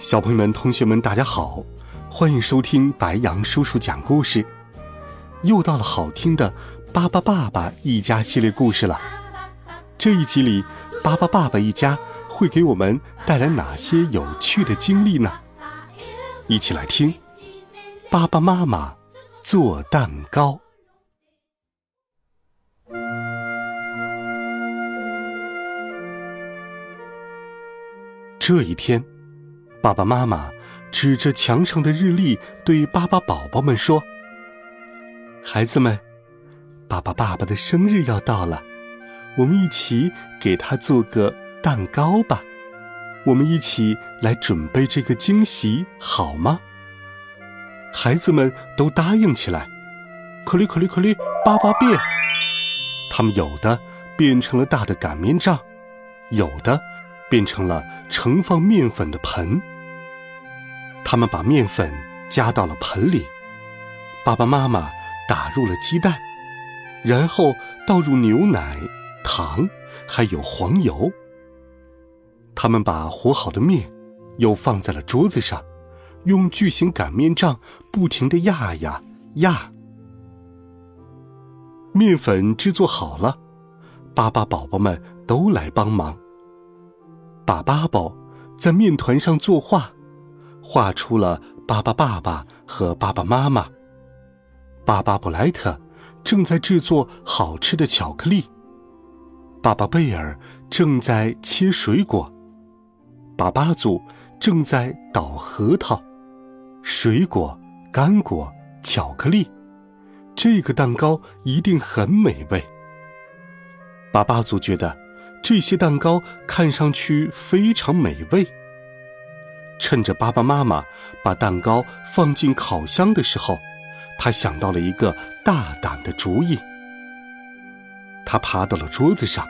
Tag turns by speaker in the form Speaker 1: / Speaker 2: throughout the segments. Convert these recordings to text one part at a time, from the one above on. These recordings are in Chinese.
Speaker 1: 小朋友们、同学们，大家好，欢迎收听白羊叔叔讲故事。又到了好听的《巴巴爸爸一家》系列故事了。这一集里，巴巴爸爸一家会给我们带来哪些有趣的经历呢？一起来听。爸爸妈妈做蛋糕。这一天。爸爸妈妈指着墙上的日历，对巴巴宝宝们说：“孩子们，爸爸爸爸的生日要到了，我们一起给他做个蛋糕吧。我们一起来准备这个惊喜，好吗？”孩子们都答应起来。可哩可哩可哩，巴巴变，他们有的变成了大的擀面杖，有的。变成了盛放面粉的盆。他们把面粉加到了盆里，爸爸妈妈打入了鸡蛋，然后倒入牛奶、糖，还有黄油。他们把和好的面又放在了桌子上，用巨型擀面杖不停的压呀压。面粉制作好了，巴巴宝宝们都来帮忙。把巴宝在面团上作画，画出了巴巴爸爸和爸爸妈妈。巴巴布莱特正在制作好吃的巧克力。巴巴贝尔正在切水果。巴巴祖正在捣核桃。水果、干果、巧克力，这个蛋糕一定很美味。巴巴祖觉得。这些蛋糕看上去非常美味。趁着爸爸妈妈把蛋糕放进烤箱的时候，他想到了一个大胆的主意。他爬到了桌子上，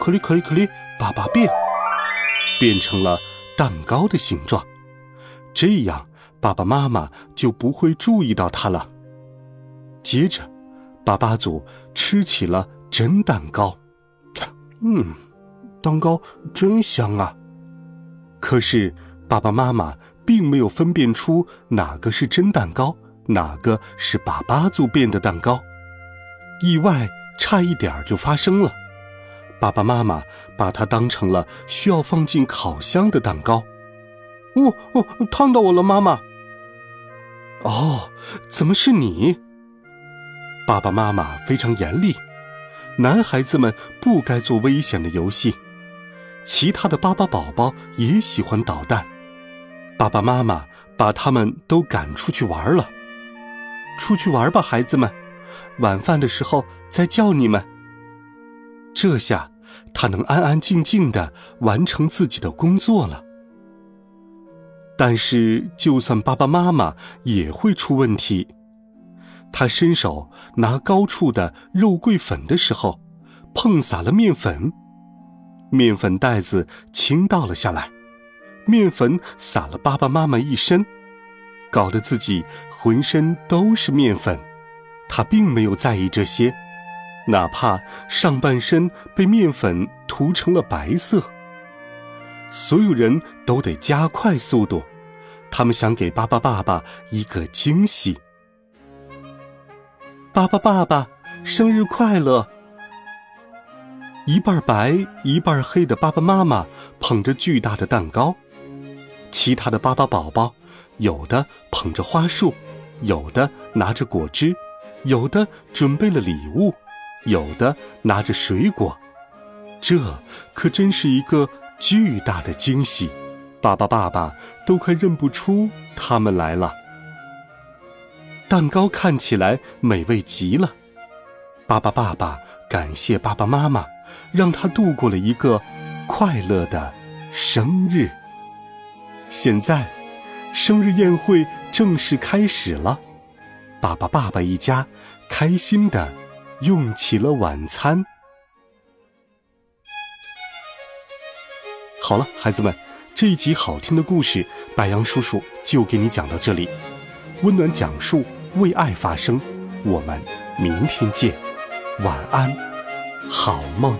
Speaker 1: 可哩可哩可哩，爸爸变，变成了蛋糕的形状。这样爸爸妈妈就不会注意到它了。接着，巴巴祖吃起了真蛋糕。嗯，蛋糕真香啊！可是爸爸妈妈并没有分辨出哪个是真蛋糕，哪个是爸爸做变的蛋糕。意外差一点就发生了，爸爸妈妈把它当成了需要放进烤箱的蛋糕。哦哦，烫到我了，妈妈！哦，怎么是你？爸爸妈妈非常严厉。男孩子们不该做危险的游戏，其他的巴巴宝宝也喜欢捣蛋。爸爸妈妈把他们都赶出去玩了。出去玩吧，孩子们，晚饭的时候再叫你们。这下他能安安静静的完成自己的工作了。但是，就算爸爸妈妈也会出问题。他伸手拿高处的肉桂粉的时候，碰洒了面粉，面粉袋子倾倒了下来，面粉撒了爸爸妈妈一身，搞得自己浑身都是面粉。他并没有在意这些，哪怕上半身被面粉涂成了白色。所有人都得加快速度，他们想给巴巴爸爸一个惊喜。爸爸，爸爸，生日快乐！一半白一半黑的爸爸妈妈捧着巨大的蛋糕，其他的巴巴宝宝有的捧着花束，有的拿着果汁，有的准备了礼物，有的拿着水果。这可真是一个巨大的惊喜，巴巴爸爸都快认不出他们来了。蛋糕看起来美味极了，巴巴爸爸感谢爸爸妈妈，让他度过了一个快乐的生日。现在，生日宴会正式开始了。爸爸、爸爸一家开心的用起了晚餐。好了，孩子们，这一集好听的故事，白杨叔叔就给你讲到这里。温暖讲述，为爱发声。我们明天见，晚安，好梦。